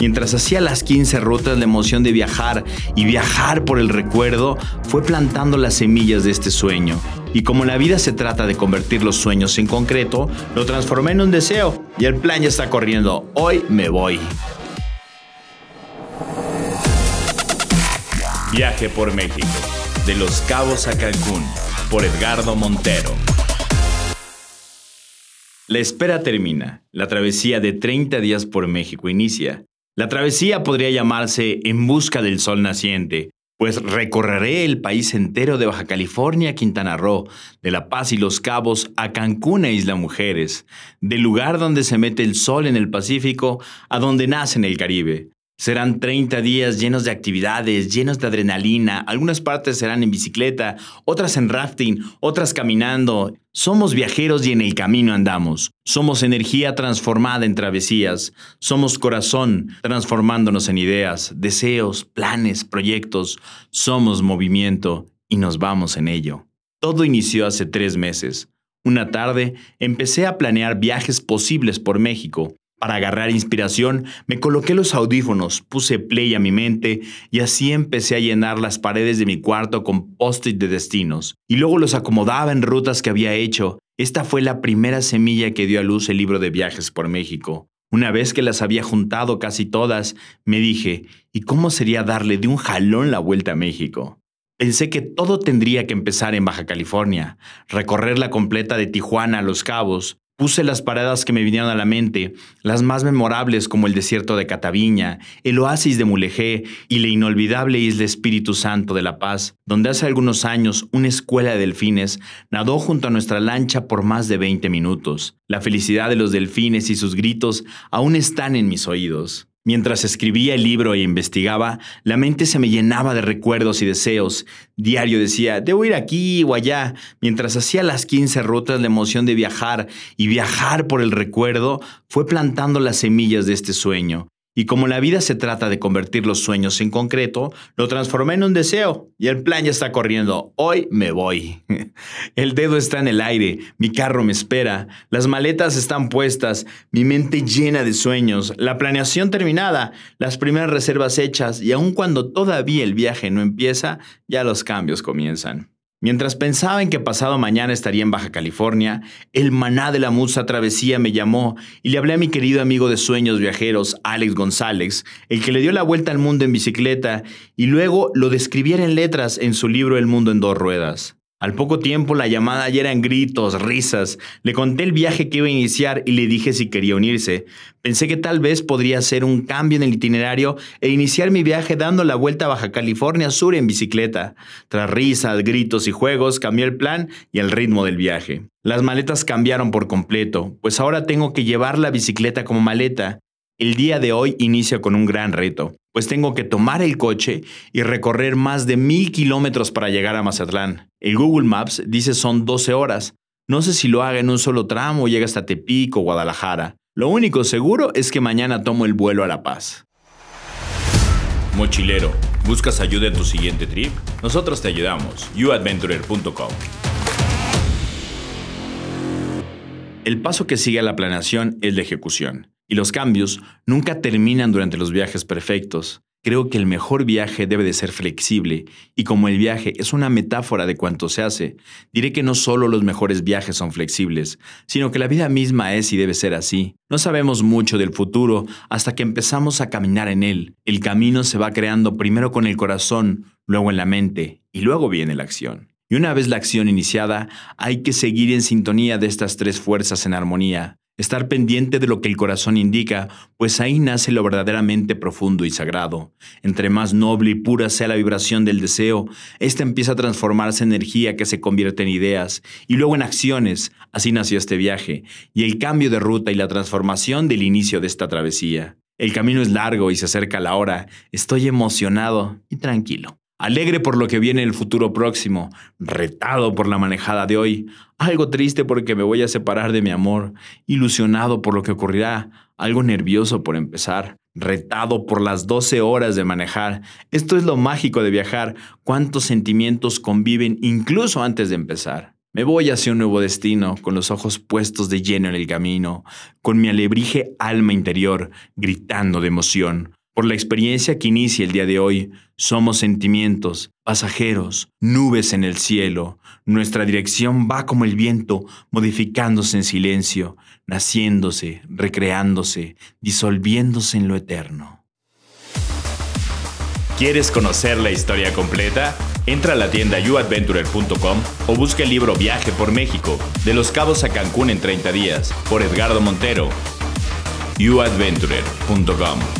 Mientras hacía las 15 rutas, la emoción de viajar y viajar por el recuerdo fue plantando las semillas de este sueño. Y como la vida se trata de convertir los sueños en concreto, lo transformé en un deseo y el plan ya está corriendo. Hoy me voy. Viaje por México. De Los Cabos a Cancún. Por Edgardo Montero. La espera termina. La travesía de 30 días por México inicia. La travesía podría llamarse En busca del sol naciente, pues recorreré el país entero de Baja California a Quintana Roo, de La Paz y Los Cabos a Cancún e Isla Mujeres, del lugar donde se mete el sol en el Pacífico a donde nace en el Caribe. Serán 30 días llenos de actividades, llenos de adrenalina. Algunas partes serán en bicicleta, otras en rafting, otras caminando. Somos viajeros y en el camino andamos. Somos energía transformada en travesías. Somos corazón transformándonos en ideas, deseos, planes, proyectos. Somos movimiento y nos vamos en ello. Todo inició hace tres meses. Una tarde empecé a planear viajes posibles por México para agarrar inspiración, me coloqué los audífonos, puse play a mi mente y así empecé a llenar las paredes de mi cuarto con post-it de destinos. Y luego los acomodaba en rutas que había hecho. Esta fue la primera semilla que dio a luz el libro de viajes por México. Una vez que las había juntado casi todas, me dije, ¿y cómo sería darle de un jalón la vuelta a México? Pensé que todo tendría que empezar en Baja California, recorrer la completa de Tijuana a Los Cabos, Puse las paradas que me vinieron a la mente, las más memorables como el desierto de Cataviña, el oasis de Mulegé y la inolvidable isla Espíritu Santo de La Paz, donde hace algunos años una escuela de delfines nadó junto a nuestra lancha por más de 20 minutos. La felicidad de los delfines y sus gritos aún están en mis oídos. Mientras escribía el libro e investigaba, la mente se me llenaba de recuerdos y deseos. Diario decía, debo ir aquí o allá. Mientras hacía las 15 rutas, la emoción de viajar y viajar por el recuerdo fue plantando las semillas de este sueño. Y como la vida se trata de convertir los sueños en concreto, lo transformé en un deseo y el plan ya está corriendo. Hoy me voy. El dedo está en el aire, mi carro me espera, las maletas están puestas, mi mente llena de sueños, la planeación terminada, las primeras reservas hechas y aun cuando todavía el viaje no empieza, ya los cambios comienzan. Mientras pensaba en que pasado mañana estaría en Baja California, el maná de la musa travesía me llamó y le hablé a mi querido amigo de sueños viajeros, Alex González, el que le dio la vuelta al mundo en bicicleta y luego lo describiera en letras en su libro El mundo en dos ruedas. Al poco tiempo la llamada ya eran gritos, risas. Le conté el viaje que iba a iniciar y le dije si quería unirse. Pensé que tal vez podría hacer un cambio en el itinerario e iniciar mi viaje dando la vuelta a Baja California Sur en bicicleta. Tras risas, gritos y juegos, cambié el plan y el ritmo del viaje. Las maletas cambiaron por completo, pues ahora tengo que llevar la bicicleta como maleta. El día de hoy inicia con un gran reto, pues tengo que tomar el coche y recorrer más de mil kilómetros para llegar a Mazatlán. El Google Maps dice son 12 horas. No sé si lo haga en un solo tramo o llega hasta Tepic o Guadalajara. Lo único seguro es que mañana tomo el vuelo a La Paz. Mochilero, ¿buscas ayuda en tu siguiente trip? Nosotros te ayudamos. youadventurer.com El paso que sigue a la planeación es la ejecución. Y los cambios nunca terminan durante los viajes perfectos. Creo que el mejor viaje debe de ser flexible, y como el viaje es una metáfora de cuanto se hace, diré que no solo los mejores viajes son flexibles, sino que la vida misma es y debe ser así. No sabemos mucho del futuro hasta que empezamos a caminar en él. El camino se va creando primero con el corazón, luego en la mente, y luego viene la acción. Y una vez la acción iniciada, hay que seguir en sintonía de estas tres fuerzas en armonía estar pendiente de lo que el corazón indica, pues ahí nace lo verdaderamente profundo y sagrado. Entre más noble y pura sea la vibración del deseo, ésta empieza a transformarse en energía que se convierte en ideas y luego en acciones. Así nació este viaje y el cambio de ruta y la transformación del inicio de esta travesía. El camino es largo y se acerca la hora. Estoy emocionado y tranquilo alegre por lo que viene en el futuro próximo, retado por la manejada de hoy, algo triste porque me voy a separar de mi amor, ilusionado por lo que ocurrirá, algo nervioso por empezar, retado por las 12 horas de manejar. Esto es lo mágico de viajar, cuántos sentimientos conviven incluso antes de empezar. Me voy hacia un nuevo destino, con los ojos puestos de lleno en el camino, con mi alebrije alma interior gritando de emoción. Por la experiencia que inicia el día de hoy, somos sentimientos, pasajeros, nubes en el cielo. Nuestra dirección va como el viento, modificándose en silencio, naciéndose, recreándose, disolviéndose en lo eterno. ¿Quieres conocer la historia completa? Entra a la tienda youadventurer.com o busca el libro Viaje por México, de Los Cabos a Cancún en 30 días, por Edgardo Montero. youadventurer.com